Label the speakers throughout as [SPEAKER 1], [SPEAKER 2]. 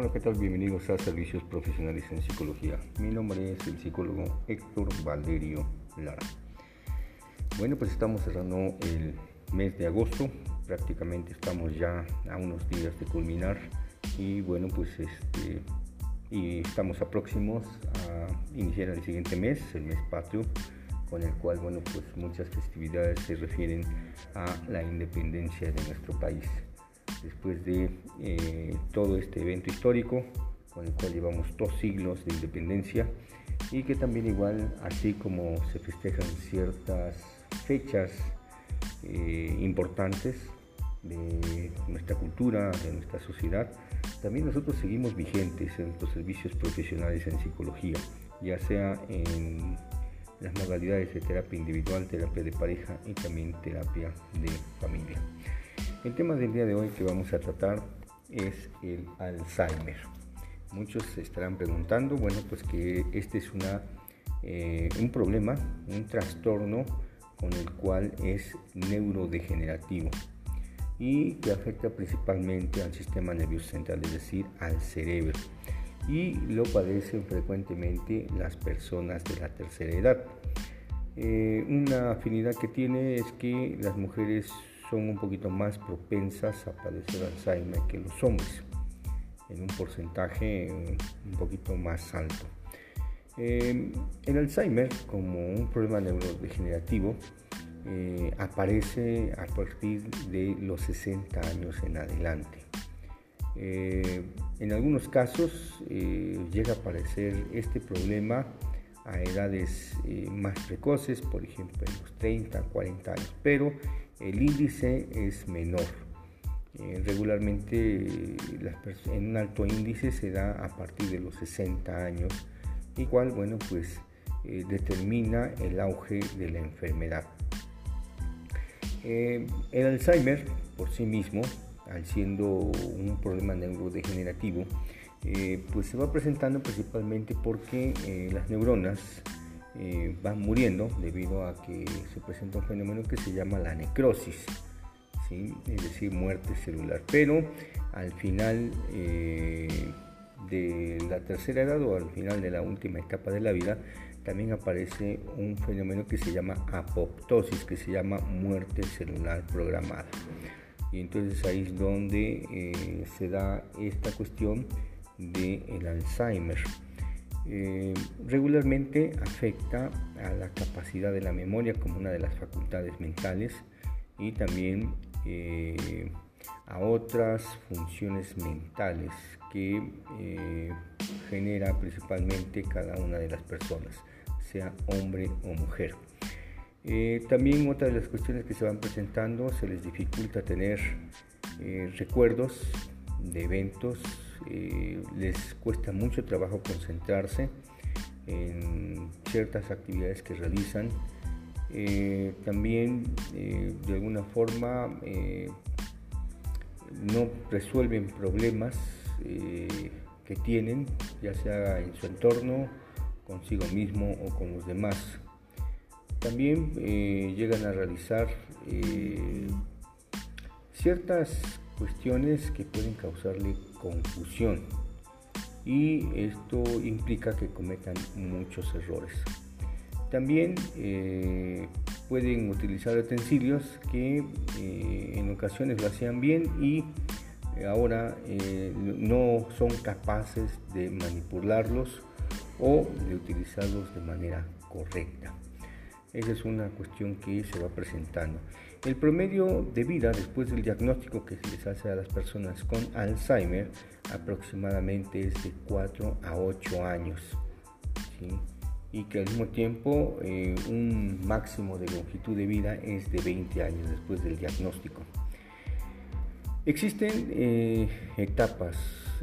[SPEAKER 1] Hola, ¿qué tal? Bienvenidos a Servicios Profesionales en Psicología. Mi nombre es el psicólogo Héctor Valerio Lara. Bueno, pues estamos cerrando el mes de agosto, prácticamente estamos ya a unos días de culminar y bueno, pues este, y estamos a próximos a iniciar el siguiente mes, el mes patrio, con el cual, bueno, pues muchas festividades se refieren a la independencia de nuestro país después de eh, todo este evento histórico con el cual llevamos dos siglos de independencia y que también igual así como se festejan ciertas fechas eh, importantes de nuestra cultura, de nuestra sociedad, también nosotros seguimos vigentes en nuestros servicios profesionales en psicología, ya sea en las modalidades de terapia individual, terapia de pareja y también terapia de familia. El tema del día de hoy que vamos a tratar es el Alzheimer. Muchos se estarán preguntando, bueno, pues que este es eh, un problema, un trastorno con el cual es neurodegenerativo y que afecta principalmente al sistema nervioso central, es decir, al cerebro. Y lo padecen frecuentemente las personas de la tercera edad. Eh, una afinidad que tiene es que las mujeres son un poquito más propensas a padecer Alzheimer que los hombres, en un porcentaje eh, un poquito más alto. Eh, el Alzheimer, como un problema neurodegenerativo, eh, aparece a partir de los 60 años en adelante. en algunos casos llega a aparecer este problema a edades más precoces, por ejemplo en los 30, 40 años, pero el índice es menor. Eh, regularmente en un alto índice se da a partir de los 60 años, igual bueno pues eh, determina el auge de la enfermedad. Eh, el Alzheimer por sí mismo, al siendo un problema neurodegenerativo, pues se va presentando principalmente porque las neuronas eh, van muriendo debido a que se presenta un fenómeno que se llama la necrosis, es decir, muerte celular. Pero al final eh, de la tercera edad o al final de la última etapa de la vida, también aparece un fenómeno que se llama apoptosis, que se llama muerte celular programada. Y entonces ahí es donde eh, se da esta cuestión del Alzheimer. Eh, regularmente afecta a la capacidad de la memoria como una de las facultades mentales y también eh, a otras funciones mentales que eh, genera principalmente cada una de las personas, sea hombre o mujer. también otra de las cuestiones que se van presentando se les dificulta tener recuerdos de eventos eh, les cuesta mucho trabajo concentrarse en ciertas actividades que realizan. Eh, también eh, de alguna forma no resuelven problemas que tienen, ya sea en su entorno, consigo mismo o con los demás. También llegan a realizar ciertas cuestiones que pueden causarle confusión y esto implica que cometan muchos errores. También eh, pueden utilizar utensilios que eh, en ocasiones lo hacían bien y eh, ahora no son capaces de manipularlos o de utilizarlos de manera correcta. Esa es una cuestión que se va presentando. El promedio de vida después del diagnóstico que se les hace a las personas con Alzheimer aproximadamente es de 4 a 8 años. Y que al mismo tiempo eh, un máximo de longitud de vida es de 20 años después del diagnóstico. Existen eh, etapas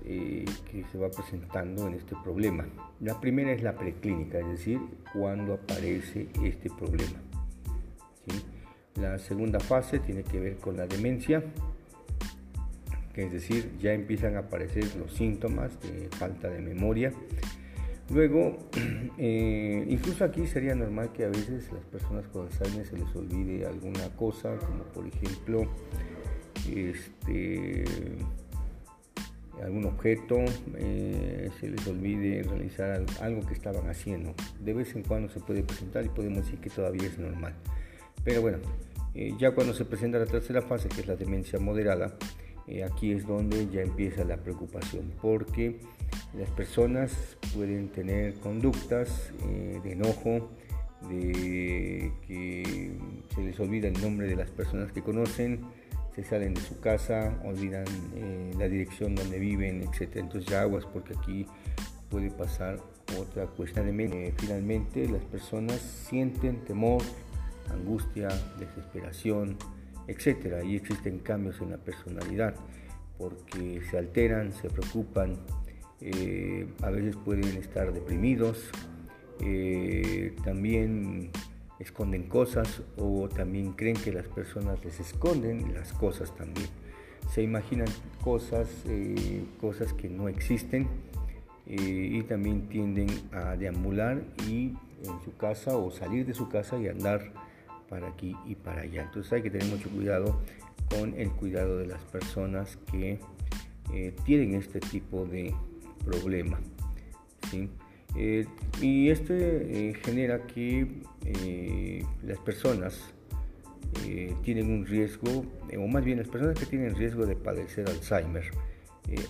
[SPEAKER 1] eh, que se va presentando en este problema. La primera es la preclínica, es decir, cuando aparece este problema. La segunda fase tiene que ver con la demencia, que es decir, ya empiezan a aparecer los síntomas de falta de memoria. Luego, eh, incluso aquí sería normal que a veces las personas con Alzheimer se les olvide alguna cosa, como por ejemplo, este, algún objeto, eh, se les olvide realizar algo que estaban haciendo. De vez en cuando se puede presentar y podemos decir que todavía es normal. Pero bueno, eh, ya cuando se presenta la tercera fase, que es la demencia moderada, eh, aquí es donde ya empieza la preocupación, porque las personas pueden tener conductas de enojo, de que se les olvida el nombre de las personas que conocen, se salen de su casa, olvidan eh, la dirección donde viven, etc. Entonces aguas porque aquí puede pasar otra cuestión mente. finalmente las personas sienten temor, angustia, desesperación, etc. Y existen cambios en la personalidad porque se alteran, se preocupan, eh, a veces pueden estar deprimidos, eh, también esconden cosas o también creen que las personas les esconden las cosas también. Se imaginan cosas, eh, cosas que no existen eh, y también tienden a deambular y en su casa o salir de su casa y andar para aquí y para allá. Entonces hay que tener mucho cuidado con el cuidado de las personas que eh, tienen este tipo de problema. Eh, y esto eh, genera que eh, las personas tienen un riesgo, o más bien las personas que tienen riesgo de padecer Alzheimer,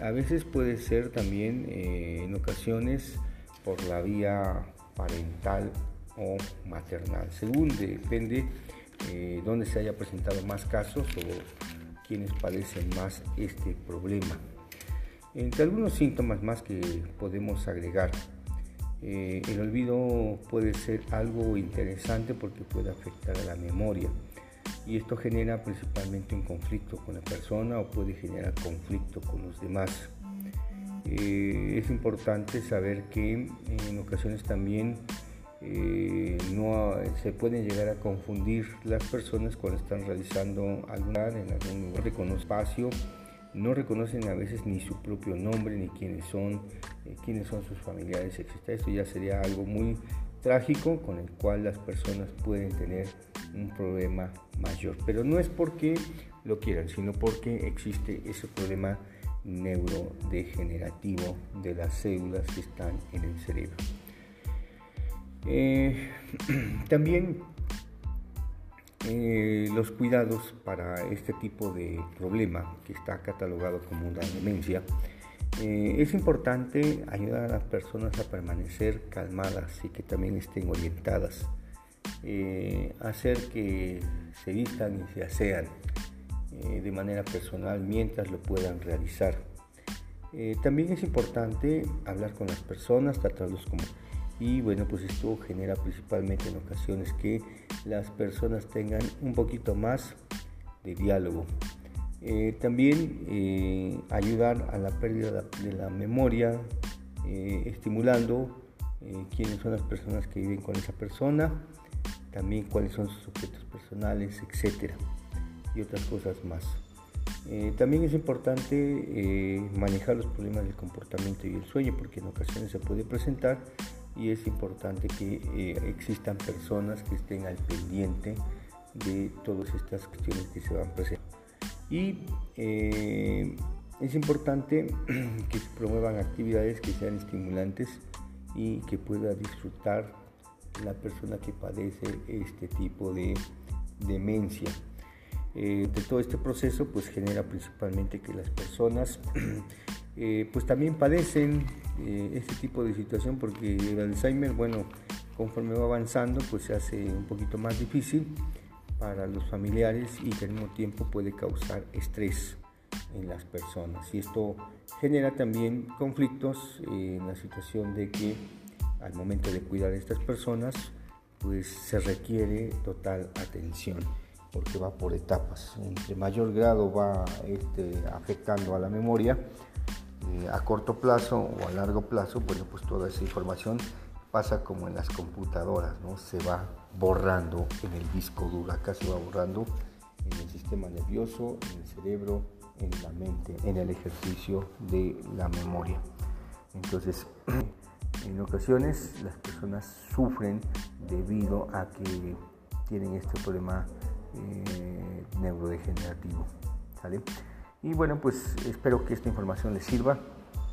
[SPEAKER 1] a veces puede ser también en ocasiones por la vía parental o maternal, según depende dónde se haya presentado más casos o quienes padecen más este problema. Entre algunos síntomas más que podemos agregar, eh, el olvido puede ser algo interesante porque puede afectar a la memoria y esto genera principalmente un conflicto con la persona o puede generar conflicto con los demás. Eh, es importante saber que en ocasiones también eh, no se pueden llegar a confundir las personas cuando están realizando algo en algún lugar de espacio no reconocen a veces ni su propio nombre, ni quiénes son, eh, quiénes son sus familiares, etc. Esto ya sería algo muy trágico con el cual las personas pueden tener un problema mayor. Pero no es porque lo quieran, sino porque existe ese problema neurodegenerativo de las células que están en el cerebro. Eh, también eh, los cuidados para este tipo de problema que está catalogado como una demencia, eh, es importante ayudar a las personas a permanecer calmadas y que también estén orientadas, eh, hacer que se vistan y se asean de manera personal mientras lo puedan realizar. también es importante hablar con las personas, tratarlos como y bueno pues esto genera principalmente en ocasiones que las personas tengan un poquito más de diálogo. Eh, también eh, ayudar a la pérdida de la memoria eh, estimulando quiénes son las personas que viven con esa persona también cuáles son sus objetos personales etcétera y otras cosas más. También es importante manejar los problemas del comportamiento y el sueño porque en ocasiones se puede presentar y es importante que eh, existan personas que estén al pendiente de todas estas cuestiones que se van presentando. Y eh, es importante que se promuevan actividades que sean estimulantes y que pueda disfrutar la persona que padece este tipo de demencia. Eh, de todo este proceso pues genera principalmente que las personas pues también padecen eh, este tipo de situación porque el Alzheimer, bueno, conforme va avanzando, pues se hace un poquito más difícil para los familiares y que al mismo tiempo puede causar estrés en las personas. Y esto genera también conflictos en la situación de que al momento de cuidar a estas personas, pues se requiere total atención porque va por etapas. Entre mayor grado va este, afectando a la memoria, eh, a corto plazo o a largo plazo, bueno, pues toda esa información pasa como en las computadoras, ¿no? Se va borrando en el disco duro, acá se va borrando en el sistema nervioso, en el cerebro, en la mente, en el ejercicio de la memoria. Entonces, en ocasiones las personas sufren debido a que tienen este problema eh, neurodegenerativo. ¿sale? Y bueno, pues espero que esta información les sirva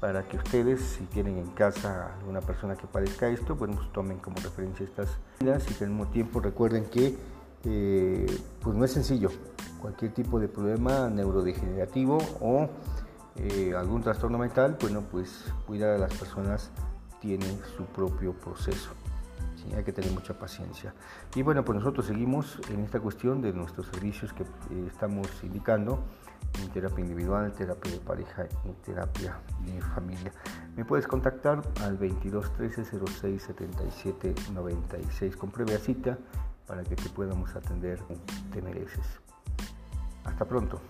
[SPEAKER 1] para que ustedes, si tienen en casa alguna persona que padezca esto, pues tomen como referencia estas medidas y que al mismo tiempo recuerden que eh, pues no es sencillo. Cualquier tipo de problema neurodegenerativo o eh, algún trastorno mental, bueno, pues cuidar a las personas tiene su propio proceso. Hay que tener mucha paciencia. Y bueno, pues nosotros seguimos en esta cuestión de nuestros servicios que eh, estamos indicando en terapia individual, terapia de pareja y terapia de familia. Me puedes contactar al 22 13 06 77 96 con previa cita para que te podamos atender. Te mereces. Hasta pronto.